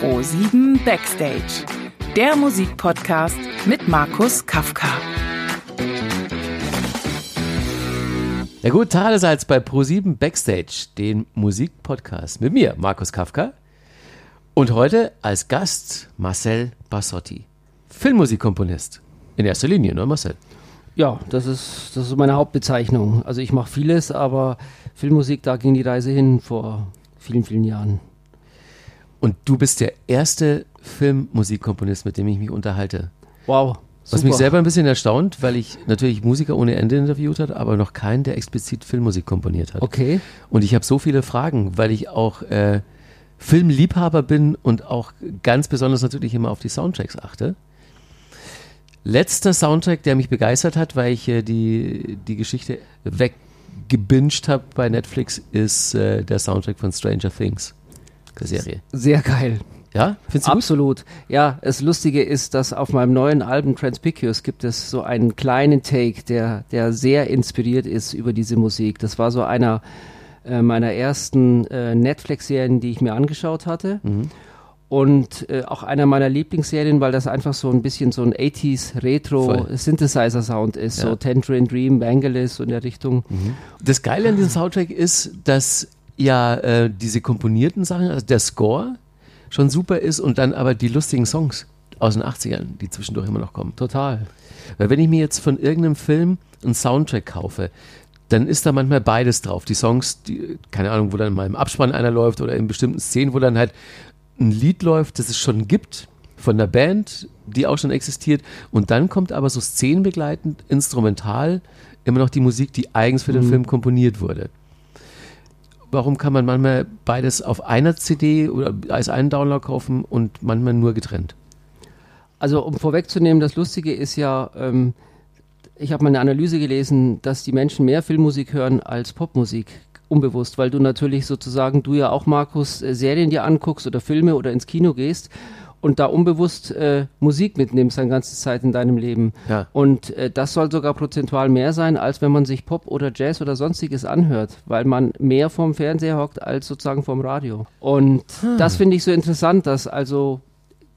Pro 7 Backstage, der Musikpodcast mit Markus Kafka. Ja gut, Tadesalz bei Pro7 Backstage, den Musikpodcast mit mir, Markus Kafka. Und heute als Gast Marcel Bassotti, Filmmusikkomponist. In erster Linie, ne Marcel? Ja, das ist, das ist meine Hauptbezeichnung. Also ich mache vieles, aber Filmmusik, da ging die Reise hin vor vielen, vielen Jahren. Und du bist der erste Filmmusikkomponist, mit dem ich mich unterhalte. Wow. Was mich selber ein bisschen erstaunt, weil ich natürlich Musiker ohne Ende interviewt habe, aber noch keinen, der explizit Filmmusik komponiert hat. Okay. Und ich habe so viele Fragen, weil ich auch äh, Filmliebhaber bin und auch ganz besonders natürlich immer auf die Soundtracks achte. Letzter Soundtrack, der mich begeistert hat, weil ich äh, die, die Geschichte weggebinged habe bei Netflix, ist äh, der Soundtrack von Stranger Things, der Serie. Sehr geil. Ja, findest du Absolut. Gut? Ja, das Lustige ist, dass auf meinem neuen Album Transpicius gibt es so einen kleinen Take, der, der sehr inspiriert ist über diese Musik. Das war so einer äh, meiner ersten äh, Netflix-Serien, die ich mir angeschaut hatte. Mhm und äh, auch einer meiner Lieblingsserien, weil das einfach so ein bisschen so ein 80s Retro Synthesizer Sound ist, ja. so Tangerine Dream, Vangelis so in der Richtung. Mhm. Das Geile an diesem Soundtrack ist, dass ja äh, diese komponierten Sachen, also der Score schon super ist und dann aber die lustigen Songs aus den 80ern, die zwischendurch immer noch kommen. Total. Weil wenn ich mir jetzt von irgendeinem Film einen Soundtrack kaufe, dann ist da manchmal beides drauf. Die Songs, die, keine Ahnung, wo dann mal im Abspann einer läuft oder in bestimmten Szenen, wo dann halt ein Lied läuft, das es schon gibt von der Band, die auch schon existiert. Und dann kommt aber so szenenbegleitend, instrumental, immer noch die Musik, die eigens für den mhm. Film komponiert wurde. Warum kann man manchmal beides auf einer CD oder als einen Download kaufen und manchmal nur getrennt? Also um vorwegzunehmen, das Lustige ist ja, ähm, ich habe mal eine Analyse gelesen, dass die Menschen mehr Filmmusik hören als Popmusik unbewusst, weil du natürlich sozusagen, du ja auch, Markus, äh, Serien dir anguckst oder Filme oder ins Kino gehst und da unbewusst äh, Musik mitnimmst eine ganze Zeit in deinem Leben. Ja. Und äh, das soll sogar prozentual mehr sein, als wenn man sich Pop oder Jazz oder sonstiges anhört, weil man mehr vorm Fernseher hockt als sozusagen vorm Radio. Und hm. das finde ich so interessant, dass also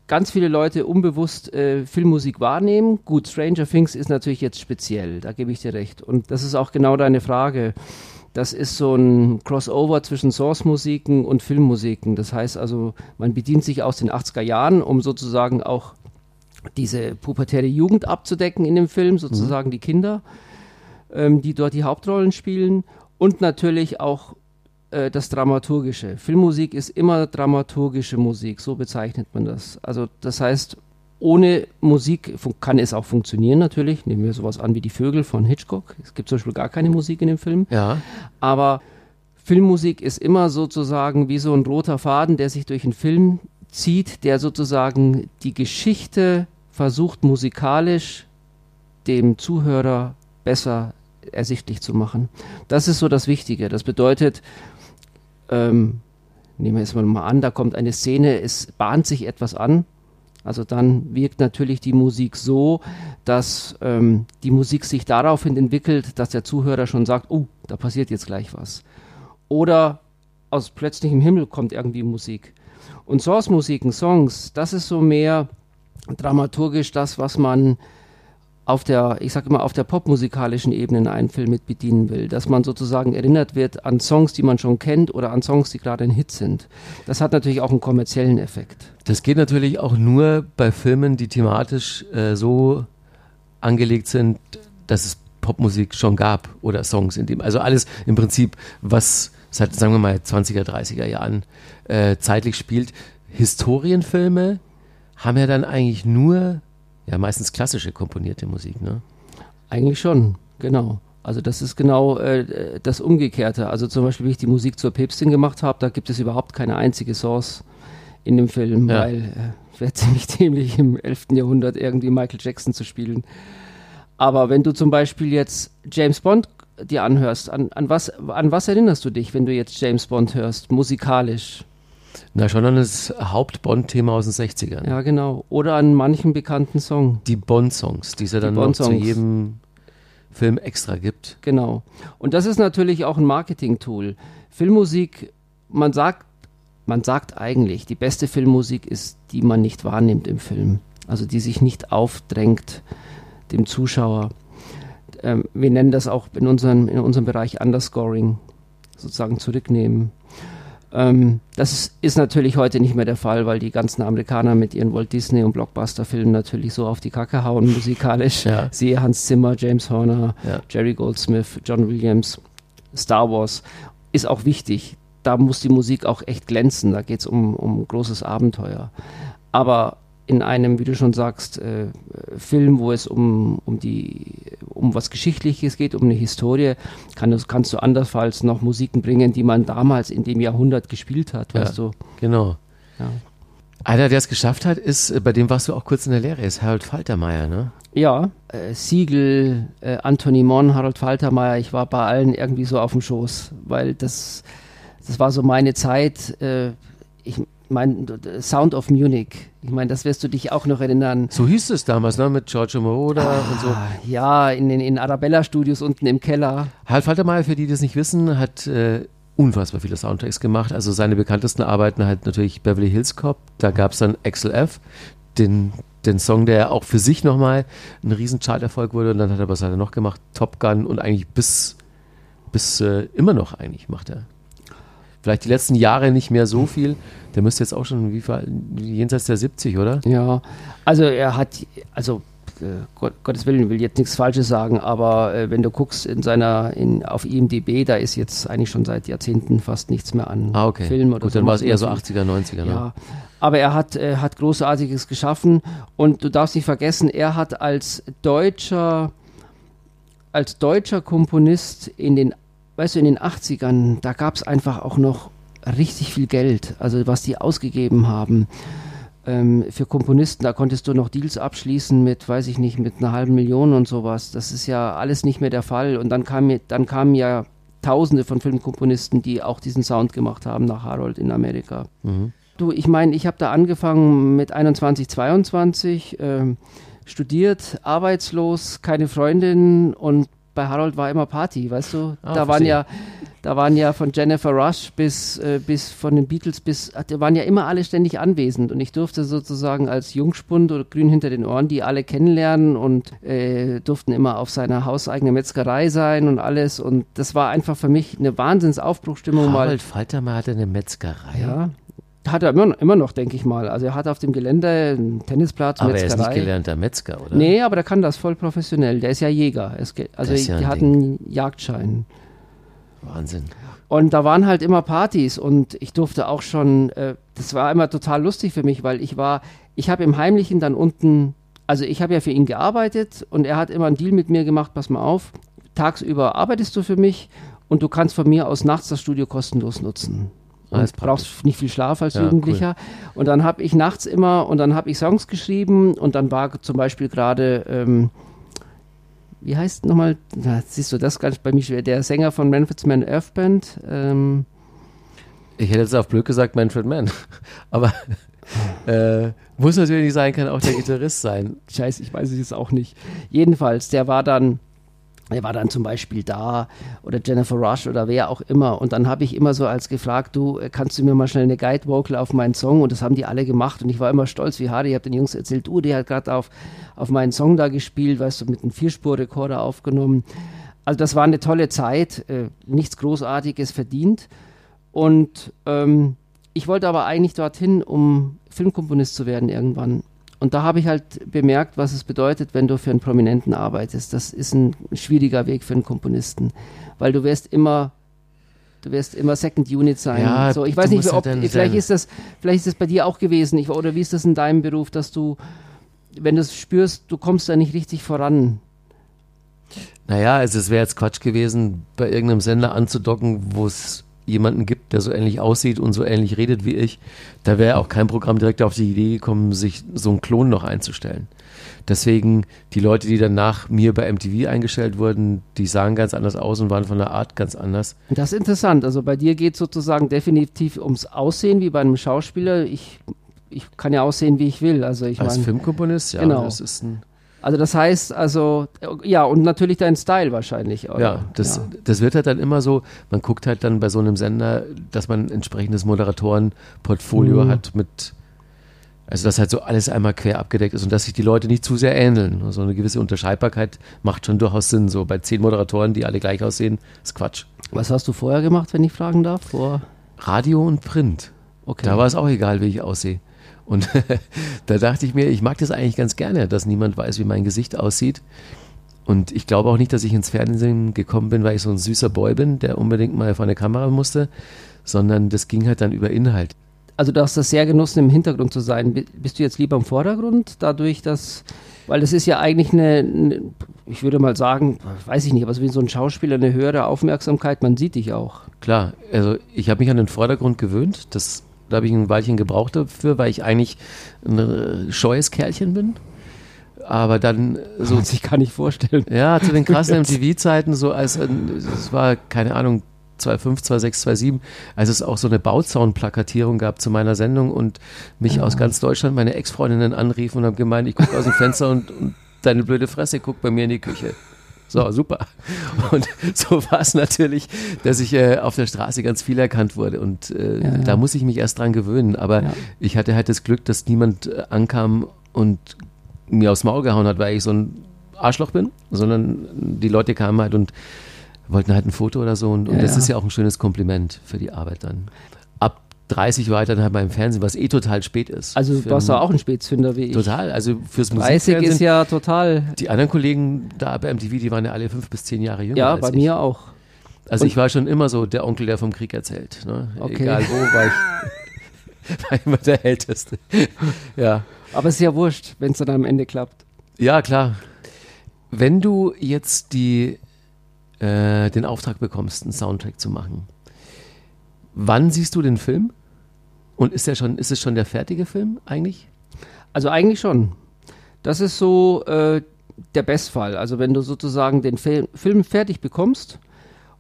ganz viele Leute unbewusst äh, Filmmusik wahrnehmen. Gut, Stranger Things ist natürlich jetzt speziell, da gebe ich dir recht. Und das ist auch genau deine Frage. Das ist so ein Crossover zwischen Source-Musiken und Filmmusiken. Das heißt also, man bedient sich aus den 80er Jahren, um sozusagen auch diese pubertäre Jugend abzudecken in dem Film, sozusagen mhm. die Kinder, ähm, die dort die Hauptrollen spielen und natürlich auch äh, das Dramaturgische. Filmmusik ist immer dramaturgische Musik, so bezeichnet man das. Also das heißt, ohne Musik kann es auch funktionieren natürlich. Nehmen wir sowas an wie die Vögel von Hitchcock. Es gibt zum Beispiel gar keine Musik in dem Film. Ja. Aber Filmmusik ist immer sozusagen wie so ein roter Faden, der sich durch einen Film zieht, der sozusagen die Geschichte versucht musikalisch dem Zuhörer besser ersichtlich zu machen. Das ist so das Wichtige. Das bedeutet, ähm, nehmen wir es mal an, da kommt eine Szene, es bahnt sich etwas an also dann wirkt natürlich die Musik so, dass ähm, die Musik sich daraufhin entwickelt, dass der Zuhörer schon sagt, oh, da passiert jetzt gleich was. Oder aus plötzlichem Himmel kommt irgendwie Musik. Und Source-Musiken, Songs, das ist so mehr dramaturgisch das, was man auf der, ich sage immer, auf der popmusikalischen Ebene in einen Film mit bedienen will. Dass man sozusagen erinnert wird an Songs, die man schon kennt oder an Songs, die gerade ein Hit sind. Das hat natürlich auch einen kommerziellen Effekt. Das geht natürlich auch nur bei Filmen, die thematisch äh, so angelegt sind, dass es Popmusik schon gab oder Songs in dem. Also alles im Prinzip, was seit, sagen wir mal, 20er, 30er Jahren äh, zeitlich spielt. Historienfilme haben ja dann eigentlich nur ja meistens klassische komponierte Musik, ne? Eigentlich schon, genau. Also das ist genau äh, das Umgekehrte. Also zum Beispiel, wie ich die Musik zur Päpstin gemacht habe, da gibt es überhaupt keine einzige Source in dem Film, ja. weil äh, wäre ziemlich dämlich im 11. Jahrhundert irgendwie Michael Jackson zu spielen. Aber wenn du zum Beispiel jetzt James Bond dir anhörst, an, an, was, an was erinnerst du dich, wenn du jetzt James Bond hörst, musikalisch? Na, schon an das Haupt-Bond-Thema aus den 60ern. Ja, genau. Oder an manchen bekannten Song. Die Bond-Songs, die es ja dann noch zu jedem Film extra gibt. Genau. Und das ist natürlich auch ein Marketing-Tool. Filmmusik, man sagt man sagt eigentlich, die beste Filmmusik ist, die man nicht wahrnimmt im Film. Also die sich nicht aufdrängt dem Zuschauer. Ähm, wir nennen das auch in unserem, in unserem Bereich Underscoring, sozusagen zurücknehmen. Ähm, das ist, ist, natürlich heute nicht mehr der Fall, weil die ganzen Amerikaner mit ihren Walt Disney und Blockbuster-Filmen natürlich so auf die Kacke hauen musikalisch. Ja. Siehe Hans Zimmer, James Horner, ja. Jerry Goldsmith, John Williams, Star Wars. Ist auch wichtig. Da muss die Musik auch echt glänzen. Da geht es um, um großes Abenteuer. Aber in einem, wie du schon sagst, äh, Film, wo es um, um, die, um was Geschichtliches geht, um eine Historie, kann, kannst du andernfalls noch Musiken bringen, die man damals in dem Jahrhundert gespielt hat, ja, weißt du. Genau. Ja. Einer, der es geschafft hat, ist, äh, bei dem warst du auch kurz in der Lehre, ist Harold Faltermeier, ne? Ja, äh, Siegel, äh, Anthony Mon, Harold Faltermeier, ich war bei allen irgendwie so auf dem Schoß, weil das, das war so meine Zeit. Äh, ich, mein Sound of Munich. Ich meine, das wirst du dich auch noch erinnern. So hieß es damals, ne? Mit Giorgio Moroder ah, und so. Ja, in den in Arabella-Studios unten im Keller. Hal Faltermeier, für die, die das nicht wissen, hat äh, unfassbar viele Soundtracks gemacht. Also seine bekanntesten Arbeiten halt natürlich Beverly Hills Cop. Da gab es dann Axel F., den, den Song, der auch für sich nochmal ein riesen Charterfolg wurde. Und dann hat er was hat er noch gemacht? Top Gun und eigentlich bis, bis äh, immer noch eigentlich macht er. Vielleicht die letzten Jahre nicht mehr so viel. Der müsste jetzt auch schon wie viel, jenseits der 70, oder? Ja, also er hat, also äh, Gott, Gottes Willen, will jetzt nichts Falsches sagen, aber äh, wenn du guckst in seiner, in, auf IMDB, da ist jetzt eigentlich schon seit Jahrzehnten fast nichts mehr an ah, okay. Film oder Gut, so. dann war es eher so 80er, 90er. Ne? Ja, aber er hat, äh, hat Großartiges geschaffen und du darfst nicht vergessen, er hat als deutscher, als deutscher Komponist in den, weißt du, in den 80ern, da gab es einfach auch noch richtig viel Geld, also was die ausgegeben haben ähm, für Komponisten. Da konntest du noch Deals abschließen mit, weiß ich nicht, mit einer halben Million und sowas. Das ist ja alles nicht mehr der Fall. Und dann, kam, dann kamen ja Tausende von Filmkomponisten, die auch diesen Sound gemacht haben nach Harold in Amerika. Mhm. Du, ich meine, ich habe da angefangen mit 21, 22, äh, studiert, arbeitslos, keine Freundin und bei Harold war immer Party, weißt du? Ah, da waren ja da waren ja von Jennifer Rush bis, äh, bis von den Beatles bis, da waren ja immer alle ständig anwesend und ich durfte sozusagen als Jungspund oder grün hinter den Ohren die alle kennenlernen und äh, durften immer auf seiner hauseigenen Metzgerei sein und alles und das war einfach für mich eine Wahnsinnsaufbruchstimmung. Harald Faltermann hatte eine Metzgerei. Ja, hat er immer, immer noch, denke ich mal. Also er hat auf dem Gelände einen Tennisplatz, Aber Metzgerei. er ist nicht gelernter Metzger, oder? Nee, aber der kann das voll professionell. Der ist ja Jäger. also ja der hat einen Jagdschein. Wahnsinn. Und da waren halt immer Partys und ich durfte auch schon, äh, das war immer total lustig für mich, weil ich war, ich habe im Heimlichen dann unten, also ich habe ja für ihn gearbeitet und er hat immer einen Deal mit mir gemacht, pass mal auf, tagsüber arbeitest du für mich und du kannst von mir aus nachts das Studio kostenlos nutzen. Und brauchst nicht viel Schlaf als ja, Jugendlicher. Cool. Und dann habe ich nachts immer, und dann habe ich Songs geschrieben und dann war zum Beispiel gerade ähm, wie heißt nochmal, da siehst du das ganz bei mir schwer, der Sänger von Manfred's Man Earth Band. Ähm, ich hätte jetzt auf blöd gesagt Manfred Mann, aber äh, muss natürlich nicht sein, kann auch der Gitarrist sein. Scheiße, ich weiß es jetzt auch nicht. Jedenfalls, der war dann er war dann zum Beispiel da oder Jennifer Rush oder wer auch immer. Und dann habe ich immer so als gefragt, du, kannst du mir mal schnell eine Guide-Vocal auf meinen Song? Und das haben die alle gemacht. Und ich war immer stolz wie Hardy. Ich habe den Jungs erzählt, du, der hat gerade auf, auf meinen Song da gespielt, weißt du, mit einem Vierspur-Rekorder aufgenommen. Also das war eine tolle Zeit, äh, nichts Großartiges verdient. Und ähm, ich wollte aber eigentlich dorthin, um Filmkomponist zu werden irgendwann. Und da habe ich halt bemerkt, was es bedeutet, wenn du für einen Prominenten arbeitest. Das ist ein schwieriger Weg für einen Komponisten, weil du wirst immer du wirst immer Second Unit sein. Ja, so, ich weiß nicht, ob, vielleicht ist das, vielleicht ist das bei dir auch gewesen. Ich, oder wie ist das in deinem Beruf, dass du, wenn du es spürst, du kommst da nicht richtig voran. Naja, also es wäre jetzt Quatsch gewesen, bei irgendeinem Sender anzudocken, wo es jemanden gibt, der so ähnlich aussieht und so ähnlich redet wie ich, da wäre auch kein Programm direkt auf die Idee gekommen, sich so einen Klon noch einzustellen. Deswegen, die Leute, die dann nach mir bei MTV eingestellt wurden, die sahen ganz anders aus und waren von der Art ganz anders. Das ist interessant. Also bei dir geht es sozusagen definitiv ums Aussehen wie bei einem Schauspieler. Ich, ich kann ja aussehen, wie ich will. Also ich Als mein, Filmkomponist, ja. Genau. Das ist ein Also das heißt, also, ja, und natürlich dein Style wahrscheinlich. Oder? Ja, das, ja. das wird halt dann immer so, man guckt halt dann bei so einem Sender, dass man ein entsprechendes Moderatorenportfolio Mhm. hat mit, also dass halt so alles einmal quer abgedeckt ist und dass sich die Leute nicht zu sehr ähneln. Also eine gewisse Unterscheidbarkeit macht schon durchaus Sinn. So bei zehn Moderatoren, die alle gleich aussehen, ist Quatsch. Was hast du vorher gemacht, wenn ich fragen darf? Vor Radio und Print. okay. Da war es auch egal, wie ich aussehe. Und da dachte ich mir, ich mag das eigentlich ganz gerne, dass niemand weiß, wie mein Gesicht aussieht. Und ich glaube auch nicht, dass ich ins Fernsehen gekommen bin, weil ich so ein süßer Boy bin, der unbedingt mal vor eine Kamera musste, sondern das ging halt dann über Inhalt. Also du hast das sehr genossen, im Hintergrund zu sein. Bi- Bist du jetzt lieber im Vordergrund, dadurch, dass, weil das ist ja eigentlich eine, eine ich würde mal sagen, weiß ich nicht, aber so wie so ein Schauspieler eine höhere Aufmerksamkeit, man sieht dich auch. Klar, also ich habe mich an den Vordergrund gewöhnt. Das, da habe ich ein Weilchen gebraucht dafür, weil ich eigentlich ein äh, scheues Kerlchen bin. Aber dann äh, So so man sich gar nicht vorstellen. Ja, zu den krassen MTV-Zeiten, so als ein- es war, keine Ahnung, 2005, 2006, 2007, als es auch so eine Bauzaun-Plakatierung gab zu meiner Sendung und mich aus ganz Deutschland meine Ex-Freundinnen anriefen und haben gemeint, ich gucke aus dem Fenster und, und deine blöde Fresse guckt bei mir in die Küche. So, super. Und so war es natürlich, dass ich äh, auf der Straße ganz viel erkannt wurde. Und äh, Ja, ja. da muss ich mich erst dran gewöhnen. Aber Ja. ich hatte halt das Glück, dass niemand äh, ankam und mir aufs Maul gehauen hat, weil ich so ein Arschloch bin, sondern die Leute kamen halt und wollten halt ein Foto oder so. Und, und das ist ja auch ein schönes Kompliment für die Arbeit dann. Ab 30 war ich dann halt beim Fernsehen, was eh total spät ist. Also du warst ja auch ein Spätzünder wie ich. Total, also fürs 30 Musikfernsehen. ist ja total, die anderen Kollegen da bei MTV, die waren ja alle fünf bis zehn Jahre jünger ja, bei ich. mir auch. Also Und- ich war schon immer so der Onkel, der vom Krieg erzählt. Ne? Okay. Egal wo, war ich, war immer der Älteste. ja. Aber es ist ja wurscht, wenn es dann am Ende klappt. ja, klar. Wenn du jetzt die, äh, den Auftrag bekommst, einen Soundtrack zu machen, wann siehst du den Film? Und ist, der schon, ist es schon der fertige Film eigentlich? Also eigentlich schon. Das ist so äh, der Bestfall. Also wenn du sozusagen den Fil Film fertig bekommst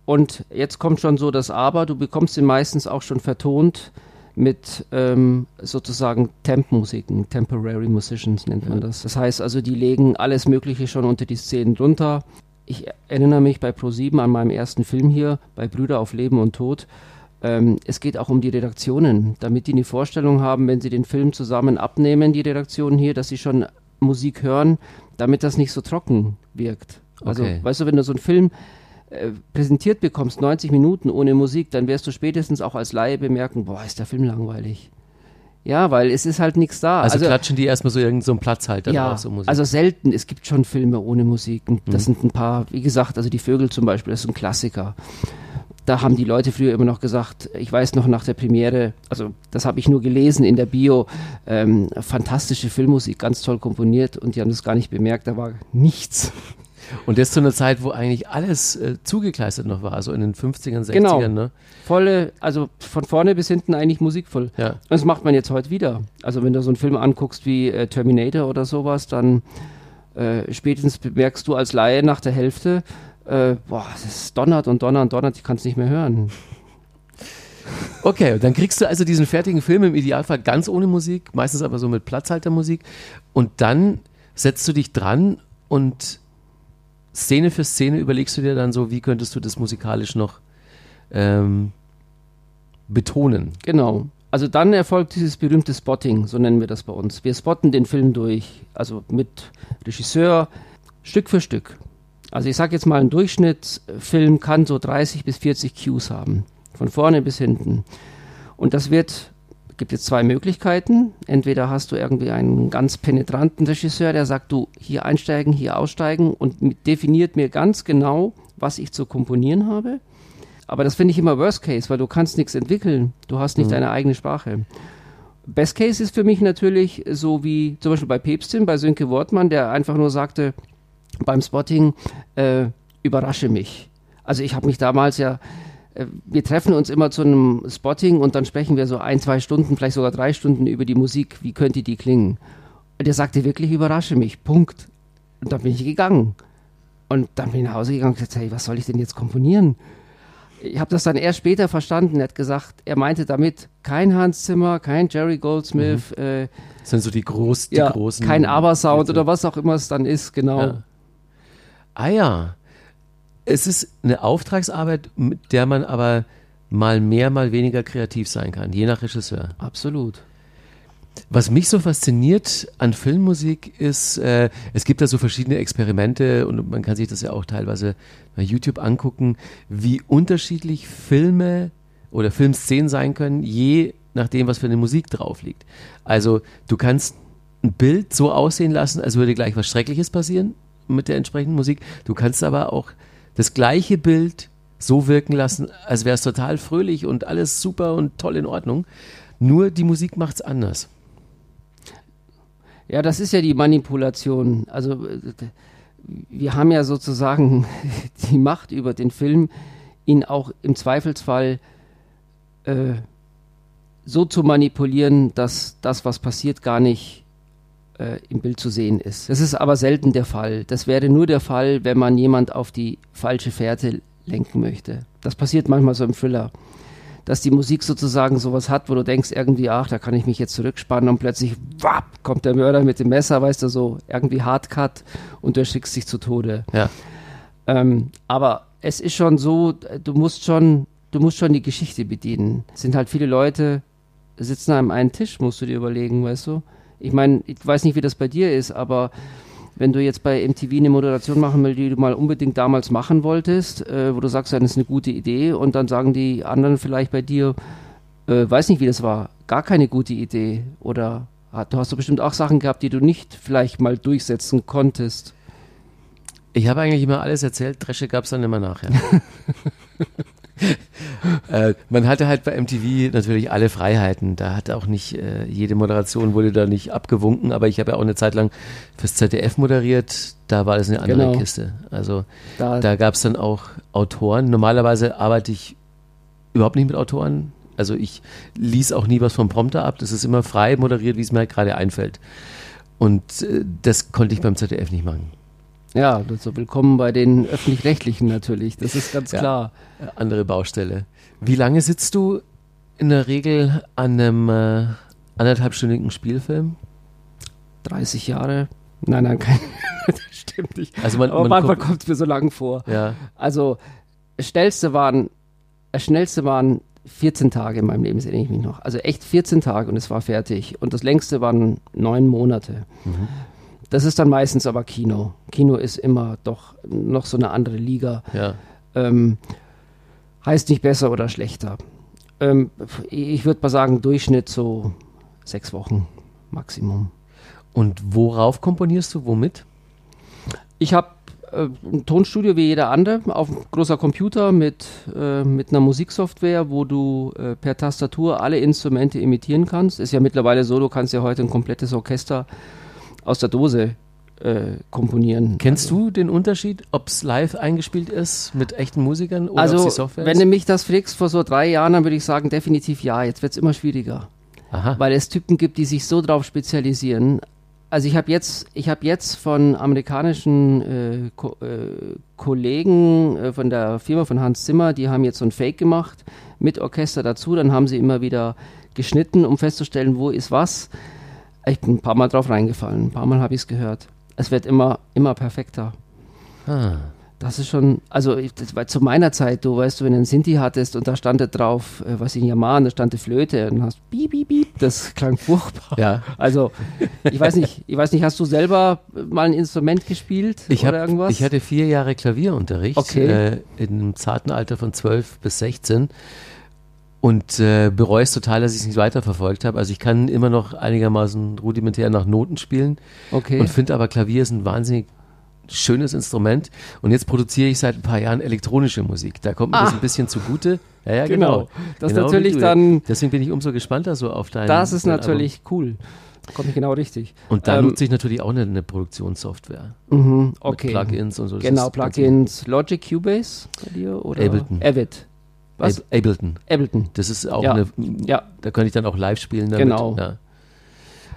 und jetzt kommt schon so das Aber, du bekommst ihn meistens auch schon vertont mit ähm, sozusagen Temp-Musiken, Temporary Musicians nennt man das. Das heißt also, die legen alles Mögliche schon unter die Szenen drunter. Ich erinnere mich bei Pro7 an meinem ersten Film hier, bei Brüder auf Leben und Tod. Ähm, es geht auch um die Redaktionen, damit die eine Vorstellung haben, wenn sie den Film zusammen abnehmen, die Redaktionen hier, dass sie schon Musik hören, damit das nicht so trocken wirkt. Also, Okay. weißt du, wenn du so einen Film äh, präsentiert bekommst, 90 Minuten ohne Musik, dann wirst du spätestens auch als Laie bemerken, boah, ist der Film langweilig. Ja, weil es ist halt nichts da. Also, klatschen die erstmal so irgendeinen so einen Platzhalter ja, drauf, so Musik. also selten. Es gibt schon Filme ohne Musik. Und Das Mhm. sind ein paar, wie gesagt, also die Vögel zum Beispiel, das ist ein Klassiker. Da haben die Leute früher immer noch gesagt, ich weiß noch nach der Premiere, also das habe ich nur gelesen in der Bio, ähm, fantastische Filmmusik, ganz toll komponiert und die haben das gar nicht bemerkt, da war nichts. Und das zu einer Zeit, wo eigentlich alles äh, zugekleistert noch war, so in den 50ern, 60ern, Genau. ne? Volle, also von vorne bis hinten eigentlich musikvoll. Ja. Und das macht man jetzt heute wieder. Also wenn du so einen Film anguckst wie äh, Terminator oder sowas, dann äh, spätestens bemerkst du als Laie nach der Hälfte, äh, boah, das donnert und donnert und donnert, ich kann es nicht mehr hören. Okay, dann kriegst du also diesen fertigen Film im Idealfall ganz ohne Musik, meistens aber so mit Platzhaltermusik. Und dann setzt du dich dran und Szene für Szene überlegst du dir dann so, wie könntest du das musikalisch noch ähm, betonen. Genau. Also dann erfolgt dieses berühmte Spotting, so nennen wir das bei uns. Wir spotten den Film durch, also mit Regisseur, Stück für Stück. Also ich sage jetzt mal, ein Durchschnittsfilm kann so 30 bis 40 Cues haben, von vorne bis hinten. Und das wird, gibt jetzt zwei Möglichkeiten. Entweder hast du irgendwie einen ganz penetranten Regisseur, der sagt, du hier einsteigen, hier aussteigen und definiert mir ganz genau, was ich zu komponieren habe. Aber das finde ich immer Worst Case, weil du kannst nichts entwickeln. Du hast nicht Mhm. deine eigene Sprache. Best Case ist für mich natürlich so wie zum Beispiel bei Päpstin, bei Sönke Wortmann, der einfach nur sagte beim Spotting, äh, überrasche mich. Also ich habe mich damals ja, äh, wir treffen uns immer zu einem Spotting und dann sprechen wir so ein, zwei Stunden, vielleicht sogar drei Stunden über die Musik, wie könnte die klingen. Und der sagte wirklich, überrasche mich, Punkt. Und dann bin ich gegangen. Und dann bin ich nach Hause gegangen und gesagt, hey, was soll ich denn jetzt komponieren? ich habe das dann erst später verstanden. Er hat gesagt, er meinte damit kein Hans Zimmer, kein Jerry Goldsmith, Mhm. äh, Das sind so die, groß, die ja, großen. kein Aber-Sound oder was auch immer es dann ist, genau. Ja. Ah ja. Es ist eine Auftragsarbeit, mit der man aber mal mehr, mal weniger kreativ sein kann, je nach Regisseur. Absolut. Was mich so fasziniert an Filmmusik ist, äh, es gibt da so verschiedene Experimente und man kann sich das ja auch teilweise bei YouTube angucken, wie unterschiedlich Filme oder Filmszenen sein können, je nachdem, was für eine Musik drauf liegt. Also du kannst ein Bild so aussehen lassen, als würde gleich was Schreckliches passieren mit der entsprechenden Musik. Du kannst aber auch das gleiche Bild so wirken lassen, als wäre es total fröhlich und alles super und toll in Ordnung. Nur die Musik macht es anders. Ja, das ist ja die Manipulation. Also wir haben ja sozusagen die Macht über den Film, ihn auch im Zweifelsfall äh, so zu manipulieren, dass das, was passiert, gar nicht äh, im Bild zu sehen ist. Das ist aber selten der Fall. Das wäre nur der Fall, wenn man jemand auf die falsche Fährte lenken möchte. Das passiert manchmal so im Thriller dass die Musik sozusagen sowas hat, wo du denkst irgendwie, ach, da kann ich mich jetzt zurückspannen und plötzlich, wapp, kommt der Mörder mit dem Messer, weißt du, so irgendwie Hardcut und du erschrickst dich zu Tode. Ja. Ähm, aber es ist schon so, du musst schon, du musst schon die Geschichte bedienen. Es sind halt viele Leute, sitzen an einem Tisch, musst du dir überlegen, weißt du. Ich meine, ich weiß nicht, wie das bei dir ist, aber wenn du jetzt bei MTV eine Moderation machen willst, die du mal unbedingt damals machen wolltest, äh, wo du sagst, das ist eine gute Idee und dann sagen die anderen vielleicht bei dir, äh, weiß nicht, wie das war, gar keine gute Idee oder hat, du hast doch bestimmt auch Sachen gehabt, die du nicht vielleicht mal durchsetzen konntest. Ich habe eigentlich immer alles erzählt, Dresche gab es dann immer nachher. äh, man hatte halt bei MTV natürlich alle Freiheiten. Da hat auch nicht äh, jede Moderation wurde da nicht abgewunken, aber ich habe ja auch eine Zeit lang fürs ZDF moderiert. Da war das eine andere Genau. Kiste. Also Da, da gab es dann auch Autoren. Normalerweise arbeite ich überhaupt nicht mit Autoren. Also ich lies auch nie was vom Prompter ab. Das ist immer frei moderiert, wie es mir halt gerade einfällt. Und äh, das konnte ich beim ZDF nicht machen. Ja, so willkommen bei den Öffentlich-Rechtlichen natürlich, das ist ganz Ja. klar. Andere Baustelle. Wie lange sitzt du in der Regel an einem äh, anderthalbstündigen Spielfilm? 30 Jahre? Nein, nein, kein, das stimmt nicht. Also man, Aber man manchmal kommt es mir so lang vor. ja, Also, das schnellste waren, schnellste waren 14 Tage in meinem Leben, das erinnere ich mich noch. Also echt 14 Tage und es war fertig. Und das längste waren neun Monate. Das ist dann meistens aber Kino. Kino ist immer doch noch so eine andere Liga. ja. Ähm, heißt nicht besser oder schlechter. Ähm, ich würde mal sagen, Durchschnitt so sechs Wochen Maximum. Und worauf komponierst du? Womit? Ich habe äh, ein Tonstudio wie jeder andere auf einem großer Computer mit, äh, mit einer Musiksoftware, wo du äh, per Tastatur alle Instrumente imitieren kannst. Ist ja mittlerweile so, du kannst ja heute ein komplettes Orchester aus der Dose äh, komponieren. Kennst du den Unterschied, ob es live eingespielt ist mit echten Musikern oder Also, die Software wenn ist? du mich das fragst vor so drei Jahren, dann würde ich sagen, definitiv ja. Jetzt wird es immer schwieriger. Aha. weil es Typen gibt, die sich so drauf spezialisieren. Also ich habe jetzt, ich habe jetzt von amerikanischen äh, Ko äh, Kollegen äh, von der Firma von Hans Zimmer, die haben jetzt so ein Fake gemacht mit Orchester dazu. Dann haben sie immer wieder geschnitten, um festzustellen, wo ist was. Ich bin ein paar Mal drauf reingefallen, ein paar Mal habe ich es gehört. Es wird immer, immer perfekter. Ah. Das ist schon, also ich, das war zu meiner Zeit, du weißt du, wenn du einen Sinti hattest und da stand da drauf, äh, was in Yamaha, da stand die Flöte und hast piep, piep, piep, das klang furchtbar. Ja. Also, ich weiß nicht, ich weiß nicht, hast du selber mal ein Instrument gespielt Ich, oder hab, irgendwas? ich hatte vier Jahre Klavierunterricht Okay. äh, in einem zarten Alter von 12 bis 16 und äh, bereue es total, dass ich es nicht weiterverfolgt habe. Also ich kann immer noch einigermaßen rudimentär nach Noten spielen okay. und finde aber Klavier ist ein wahnsinnig schönes Instrument und jetzt produziere ich seit ein paar Jahren elektronische Musik. Da kommt mir das Ah. ein bisschen zugute. Ja, ja, Genau. genau. Das Genau natürlich dann- Deswegen bin ich umso gespannter so auf dein das ist dein natürlich cool. Kommt genau richtig. Album. Und da ähm, nutze ich natürlich auch eine, eine Produktionssoftware. Mhm, okay. Plugins und so. Das Genau, Plugins. Logic Cubase bei dir oder? Ableton. Avid. Was? Ab- Ableton. Ableton. Das ist auch Ja. eine, Ja. da könnte ich dann auch live spielen damit. Genau. Ja.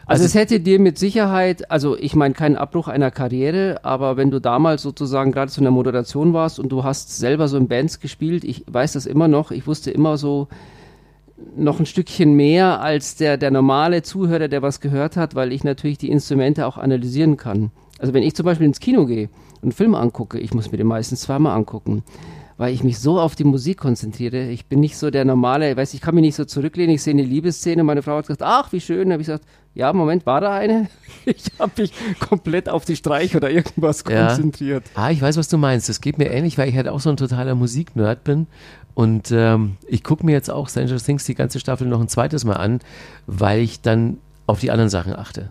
Also, es hätte dir mit Sicherheit, also ich meine keinen Abbruch einer Karriere, aber wenn du damals sozusagen gerade zu einer Moderation warst und du hast selber so in Bands gespielt, ich weiß das immer noch, ich wusste immer so noch ein Stückchen mehr als der, der normale Zuhörer, der was gehört hat, weil ich natürlich die Instrumente auch analysieren kann. Also wenn ich zum Beispiel ins Kino gehe und einen Film angucke, ich muss mir den meistens zweimal angucken weil ich mich so auf die Musik konzentriere. Ich bin nicht so der normale, weiß ich kann mich nicht so zurücklehnen. Ich sehe eine Liebesszene, meine Frau hat gesagt, ach, wie schön. Da habe ich gesagt, ja, Moment, war da eine? Ich habe mich komplett auf die Streich oder irgendwas ja. konzentriert. Ah, ich weiß, was du meinst. Das geht mir ähnlich, weil ich halt auch so ein totaler Musiknerd bin. Und ähm, ich gucke mir jetzt auch Stranger Things die ganze Staffel noch ein zweites Mal an, weil ich dann auf die anderen Sachen achte.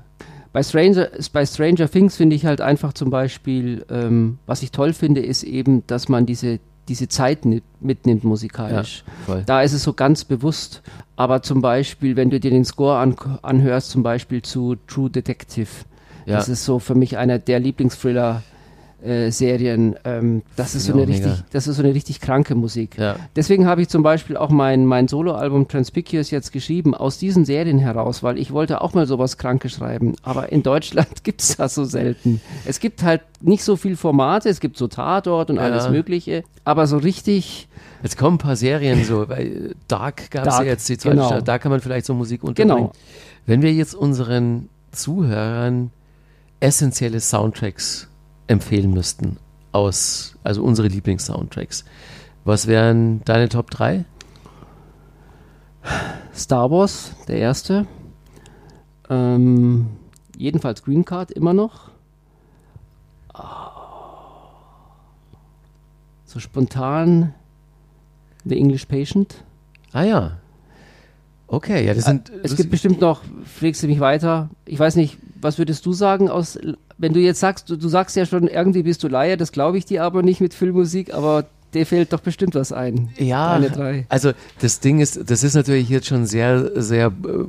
Bei Stranger, bei Stranger Things finde ich halt einfach zum Beispiel, ähm, was ich toll finde, ist eben, dass man diese diese Zeit mitnimmt musikalisch. Ja, da ist es so ganz bewusst. Aber zum Beispiel, wenn du dir den Score an, anhörst, zum Beispiel zu True Detective, ja. das ist so für mich einer der Lieblingsthriller äh, Serien. Ähm, das, ist so eine richtig, das ist so eine richtig kranke Musik. Ja. Deswegen habe ich zum Beispiel auch mein, mein Soloalbum Transpicuous jetzt geschrieben, aus diesen Serien heraus, weil ich wollte auch mal sowas Krankes schreiben. Aber in Deutschland gibt es das so selten. Es gibt halt nicht so viel Formate, es gibt so Tatort und ja. alles Mögliche, aber so richtig. Jetzt kommen ein paar Serien so, weil Dark gab es ja jetzt die zweite genau. Da kann man vielleicht so Musik unterbringen. Genau. Wenn wir jetzt unseren Zuhörern essentielle Soundtracks empfehlen müssten aus, also unsere Lieblings-Soundtracks. Was wären deine Top 3? Star Wars, der erste. Ähm, jedenfalls Green Card immer noch. So spontan The English Patient. Ah ja. Okay, ja, das sind. Äh, es gibt bestimmt noch, pflegst du mich weiter. Ich weiß nicht, was würdest du sagen aus wenn du jetzt sagst, du, du sagst ja schon, irgendwie bist du Laie, das glaube ich dir aber nicht mit Filmmusik, aber dir fehlt doch bestimmt was ein. Ja, also das Ding ist, das ist natürlich jetzt schon sehr, sehr äh,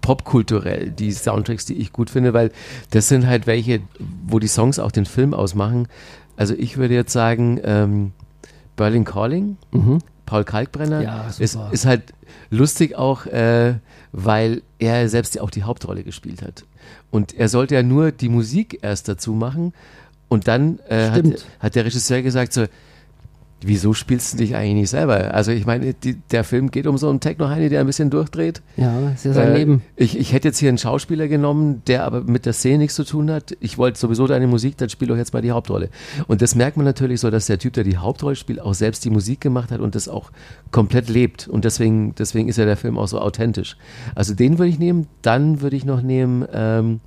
popkulturell, die Soundtracks, die ich gut finde, weil das sind halt welche, wo die Songs auch den Film ausmachen. Also ich würde jetzt sagen, ähm, Berlin Calling, mhm. Paul Kalkbrenner, ja, ist, ist halt lustig auch, äh, weil er selbst ja auch die Hauptrolle gespielt hat. Und er sollte ja nur die Musik erst dazu machen. Und dann äh, hat, hat, der Regisseur gesagt so, wieso spielst du dich eigentlich nicht selber? Also ich meine, die, der Film geht um so einen Techno-Heini, der ein bisschen durchdreht. Ja, ist ja sein äh, Leben. Ich, ich hätte jetzt hier einen Schauspieler genommen, der aber mit der Szene nichts zu tun hat. Ich wollte sowieso deine Musik, dann spiel doch jetzt mal die Hauptrolle. Und das merkt man natürlich so, dass der Typ, der die Hauptrolle spielt, auch selbst die Musik gemacht hat und das auch komplett lebt. Und deswegen, deswegen ist ja der Film auch so authentisch. Also den würde ich nehmen. Dann würde ich noch nehmen ähm,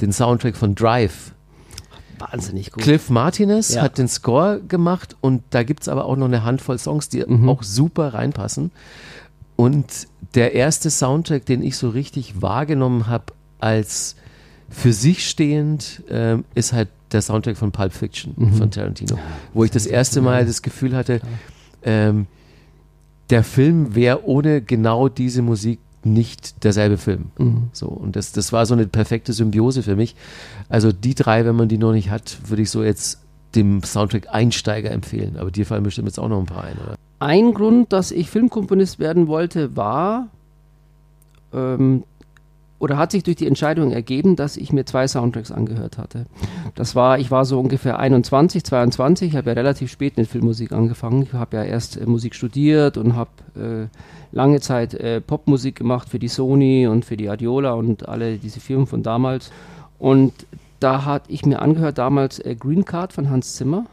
den Soundtrack von Drive Wahnsinnig gut. Cliff Martinez ja. hat den Score gemacht und da gibt es aber auch noch eine Handvoll Songs, die mhm. auch super reinpassen. Und der erste Soundtrack, den ich so richtig wahrgenommen habe als für sich stehend, äh, ist halt der Soundtrack von Pulp Fiction mhm. von Tarantino, wo ich das erste Mal das Gefühl hatte, ähm, der Film wäre ohne genau diese Musik nicht derselbe Film. Mhm. So, und das, das war so eine perfekte Symbiose für mich. Also die drei, wenn man die noch nicht hat, würde ich so jetzt dem Soundtrack Einsteiger empfehlen. Aber dir fallen bestimmt jetzt auch noch ein paar ein, oder? Ein Grund, dass ich Filmkomponist werden wollte, war ähm, oder hat sich durch die Entscheidung ergeben, dass ich mir zwei Soundtracks angehört hatte. Das war, ich war so ungefähr 21, 22, ich habe ja relativ spät mit Filmmusik angefangen. Ich habe ja erst äh, Musik studiert und habe äh, lange Zeit äh, Popmusik gemacht für die Sony und für die Adiola und alle diese Firmen von damals. Und da hatte ich mir angehört damals äh, Green Card von Hans Zimmer.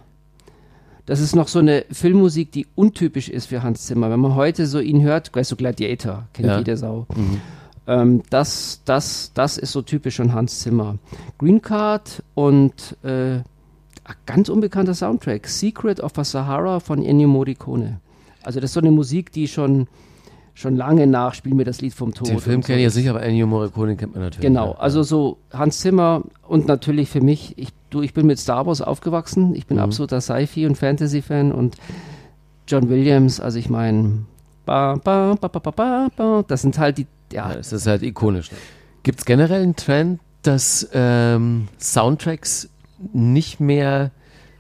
Das ist noch so eine Filmmusik, die untypisch ist für Hans Zimmer. Wenn man heute so ihn hört, weißt du, Gladiator, kennt ja. jeder Sau. Mhm. Ähm, das, das, das ist so typisch von Hans Zimmer. Green Card und äh, ganz unbekannter Soundtrack, Secret of the Sahara von Ennio Morricone. Also das ist so eine Musik, die schon schon lange nach Spiel mir das Lied vom Tod. Den Film kenne ich ja sicher, aber Ennio Morricone kennt man natürlich. Genau, also so Hans Zimmer und natürlich für mich, ich, du, ich bin mit Star Wars aufgewachsen, ich bin mhm. absoluter Sci-Fi und Fantasy-Fan und John Williams, also ich meine, das sind halt die, ja. das ist halt ikonisch. Gibt es generell einen Trend, dass ähm, Soundtracks nicht mehr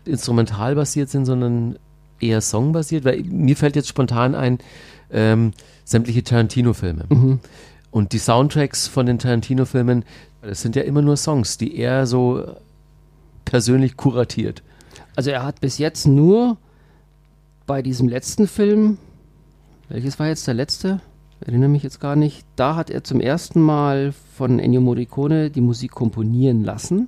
instrumental basiert sind, sondern eher songbasiert? Weil mir fällt jetzt spontan ein, ähm, sämtliche Tarantino-Filme. Mhm. Und die Soundtracks von den Tarantino-Filmen, das sind ja immer nur Songs, die er so persönlich kuratiert. Also er hat bis jetzt nur bei diesem letzten Film, welches war jetzt der letzte? Erinnere mich jetzt gar nicht. Da hat er zum ersten Mal von Ennio Morricone die Musik komponieren lassen.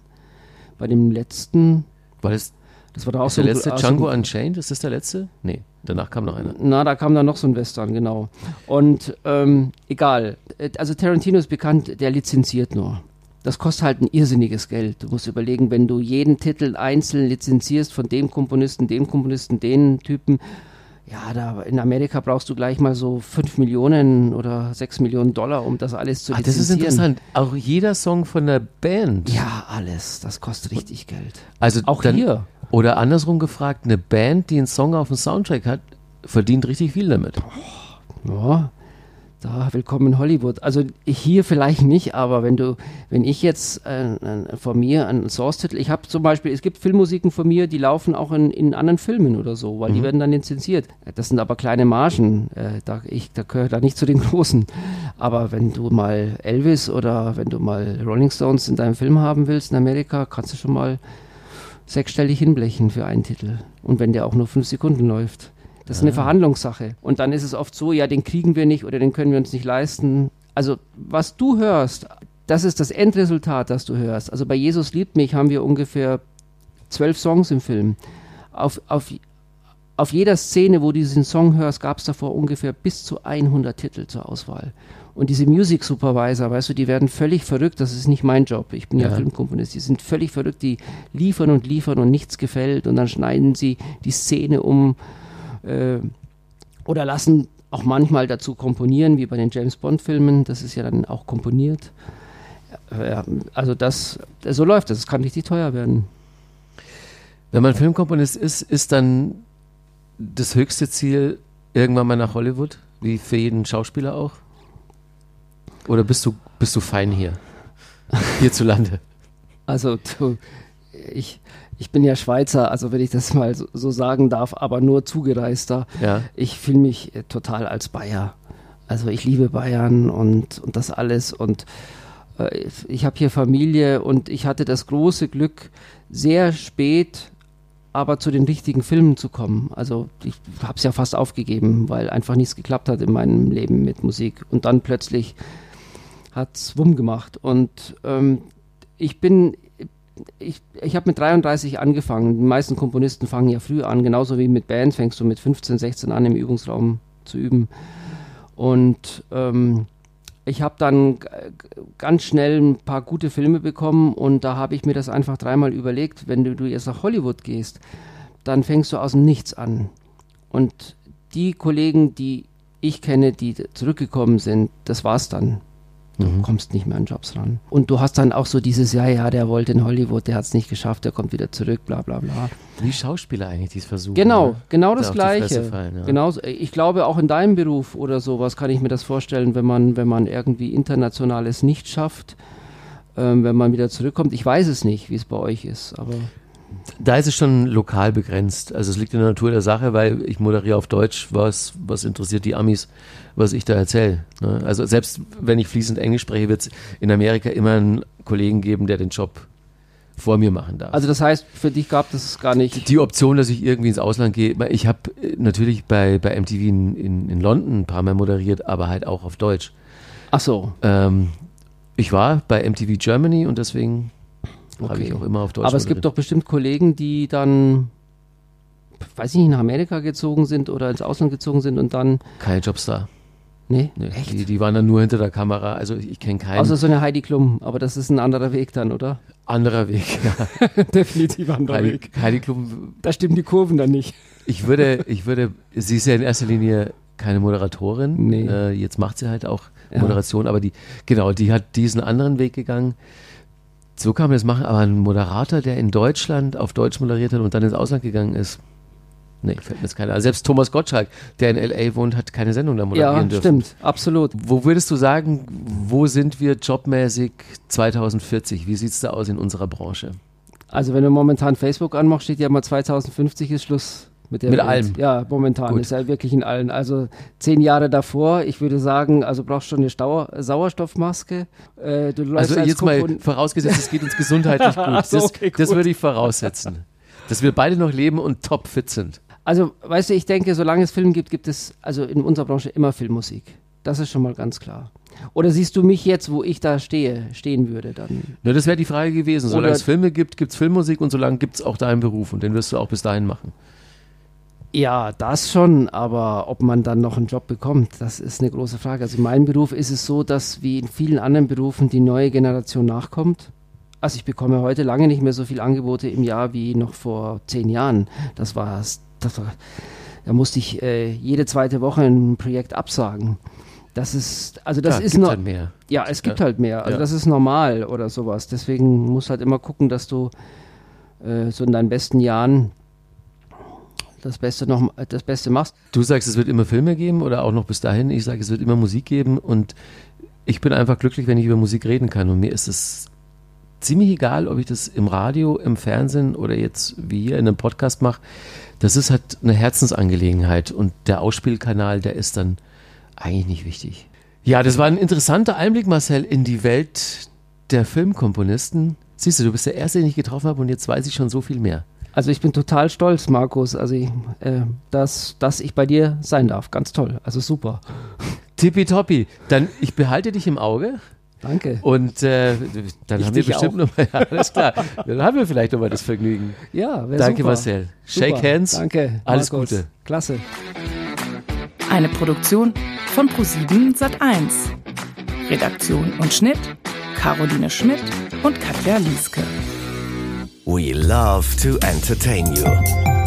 Bei dem letzten. War das, das war da auch so der ein- letzte so Django Unchained? Ist das der letzte? Nee, danach kam noch einer. Na, da kam dann noch so ein Western, genau. Und ähm, egal. Also Tarantino ist bekannt, der lizenziert nur. Das kostet halt ein irrsinniges Geld. Du musst überlegen, wenn du jeden Titel einzeln lizenzierst von dem Komponisten, dem Komponisten, den Typen, ja, da in Amerika brauchst du gleich mal so 5 Millionen oder 6 Millionen Dollar, um das alles zu Ah, das ist interessant. Auch jeder Song von der Band. Ja, alles. Das kostet richtig Geld. Also Auch dann, hier. Oder andersrum gefragt, eine Band, die einen Song auf dem Soundtrack hat, verdient richtig viel damit. Ja, da willkommen in Hollywood. Also hier vielleicht nicht, aber wenn du, wenn ich jetzt äh, äh, von mir einen Source-Titel, ich habe zum Beispiel, es gibt Filmmusiken von mir, die laufen auch in, in anderen Filmen oder so, weil die werden dann lizenziert. Das sind aber kleine Margen. Äh, da, ich, da gehöre da nicht zu den großen. Aber wenn du mal Elvis oder wenn du mal Rolling Stones in deinem Film haben willst in Amerika, kannst du schon mal sechsstellig hinblechen für einen Titel. Und wenn der auch nur fünf Sekunden läuft. Das ist eine Verhandlungssache. Und dann ist es oft so, ja, den kriegen wir nicht oder den können wir uns nicht leisten. Also, was du hörst, das ist das Endresultat, das du hörst. Also bei Jesus liebt mich haben wir ungefähr zwölf Songs im Film. Auf, auf, auf jeder Szene, wo du diesen Song hörst, gab es davor ungefähr bis zu 100 Titel zur Auswahl. Und diese Music Supervisor, weißt du, die werden völlig verrückt. Das ist nicht mein Job. Ich bin ja, Ja. Filmkomponist. Die sind völlig verrückt. Die liefern und liefern und nichts gefällt. Und dann schneiden sie die Szene um äh, oder lassen auch manchmal dazu komponieren, wie bei den James Bond-Filmen. Das ist ja dann auch komponiert. Ja, also das, so läuft das. Es kann richtig teuer werden. Wenn man Filmkomponist ist, ist dann das höchste Ziel irgendwann mal nach Hollywood, wie für jeden Schauspieler auch? Oder bist du, bist du fein hier? Hierzulande. Also du, ich, ich bin ja Schweizer, also wenn ich das mal so, so sagen darf, aber nur zugereister. Ja. Ich fühle mich äh, total als Bayer. Also ich liebe Bayern und, und das alles und äh, ich habe hier Familie und ich hatte das große Glück, sehr spät aber zu den richtigen Filmen zu kommen. Also ich habe es ja fast aufgegeben, weil einfach nichts geklappt hat in meinem Leben mit Musik. Und dann plötzlich hat es Wumm gemacht. Und ähm, ich bin, ich, ich habe mit 33 angefangen. Die meisten Komponisten fangen ja früh an, genauso wie mit Band fängst du mit 15, 16 an im Übungsraum zu üben. Und ähm, ich habe dann ganz schnell ein paar gute Filme bekommen und da habe ich mir das einfach dreimal überlegt, wenn du, du jetzt nach Hollywood gehst, dann fängst du aus dem Nichts an. Und die Kollegen, die ich kenne, die zurückgekommen sind, das war's dann. Du kommst nicht mehr an Jobs ran. Und du hast dann auch so dieses, ja, ja, der wollte in Hollywood, der hat es nicht geschafft, der kommt wieder zurück, bla bla bla. Wie Schauspieler eigentlich, die es versuchen. Genau, ne? genau Da das Gleiche. fallen, ja. Genauso, ich glaube auch in deinem Beruf oder sowas kann ich mir das vorstellen, wenn man, wenn man irgendwie internationales nicht schafft, ähm, wenn man wieder zurückkommt. Ich weiß es nicht, wie es bei euch ist, aber Da ist es schon lokal begrenzt. Also es liegt in der Natur der Sache, weil ich moderiere auf Deutsch, was, was interessiert die Amis, was ich da erzähle. Ne? Also selbst wenn ich fließend Englisch spreche, wird es in Amerika immer einen Kollegen geben, der den Job vor mir machen darf. also das heißt, für dich gab es gar nicht. die Option, dass ich irgendwie ins Ausland gehe, ich habe äh, natürlich bei, bei MTV in, in, in London ein paar Mal moderiert, aber halt auch auf Deutsch. Ach so, Ähm, ich war bei MTV Germany und deswegen habe Okay. ich auch immer auf Deutsch aber es gibt moderiert. doch bestimmt Kollegen, die dann, weiß ich nicht, nach Amerika gezogen sind oder ins Ausland gezogen sind und dann, keine Jobs da. nee, Nee, echt? die, die waren dann nur hinter der Kamera. Also ich kenne keinen Außer so eine Heidi Klum, aber das ist ein anderer Weg dann, oder? anderer Weg. Ja. Definitiv anderer Heidi, Heidi Klum, Da stimmen die Kurven dann nicht. ich würde, ich würde, sie ist ja in erster Linie keine Moderatorin. Nee. Äh, jetzt macht sie halt auch Ja. Moderation, aber die, genau, die hat diesen anderen Weg gegangen. So kann man das machen, aber ein Moderator, der in Deutschland auf Deutsch moderiert hat und dann ins Ausland gegangen ist, nee, fällt mir jetzt keiner. Also selbst Thomas Gottschalk, der in L.A. wohnt, hat keine Sendung da moderieren Ja, dürfen. stimmt, absolut. Wo würdest du sagen, wo sind wir jobmäßig 2040? Wie sieht es da aus in unserer Branche? Also wenn du momentan Facebook anmachst, steht ja immer 2050 ist Schluss. Mit der Mit Welt. allem. Ja, momentan Gut. ist er wirklich in allen. Also zehn Jahre davor, ich würde sagen, also brauchst schon eine Stau Sauerstoffmaske. Äh, Also als jetzt mal vorausgesetzt, es geht uns gesundheitlich gut. So, Das, okay, das gut. würde ich voraussetzen. Dass wir beide noch leben und topfit sind. Also, weißt du, ich denke, solange es Film gibt, gibt es also in unserer Branche immer Filmmusik. Das ist schon mal ganz klar. Oder siehst du mich jetzt, wo ich da stehe, stehen würde dann? Na, das wäre die Frage gewesen. Solange Oder- es Filme gibt, gibt es Filmmusik und solange gibt es auch deinen Beruf und den wirst du auch bis dahin machen. Ja, das schon, aber ob man dann noch einen Job bekommt, das ist eine große Frage. Also in meinem Beruf ist es so, dass wie in vielen anderen Berufen die neue Generation nachkommt. Also ich bekomme heute lange nicht mehr so viele Angebote im Jahr wie noch vor zehn Jahren. Das war, das war da musste ich äh, jede zweite Woche ein Projekt absagen. Das ist, also das Klar, ist gibt noch, halt mehr. ja, es gibt Ja. halt mehr. Also Ja. das ist normal oder sowas. Deswegen musst halt immer gucken, dass du äh, so in deinen besten Jahren das Beste noch das Beste machst. Du sagst, es wird immer Filme geben oder auch noch bis dahin. Ich sage, es wird immer Musik geben und ich bin einfach glücklich, wenn ich über Musik reden kann. Und mir ist es ziemlich egal, ob ich das im Radio, im Fernsehen oder jetzt wie hier in einem Podcast mache. Das ist halt eine Herzensangelegenheit und der Ausspielkanal, der ist dann eigentlich nicht wichtig. Ja, das war ein interessanter Einblick, Marcel, in die Welt der Filmkomponisten. Siehst du, du bist der Erste, den ich getroffen habe und jetzt weiß ich schon so viel mehr. Also ich bin total stolz, Markus, also ich, äh, dass, dass ich bei dir sein darf. Ganz toll. Also super. Tippitoppi. Dann, ich behalte dich im Auge. Danke. Und äh, dann Ich haben wir bestimmt nochmal, ja, alles klar, dann haben wir vielleicht nochmal das Vergnügen. Ja, Danke super. Marcel. Shake Super. hands. Danke. Alles Markus. Gute. Klasse. Eine Produktion von ProSieben Sat1. Redaktion und Schnitt Caroline Schmidt und Katja Lieske. We love to entertain you.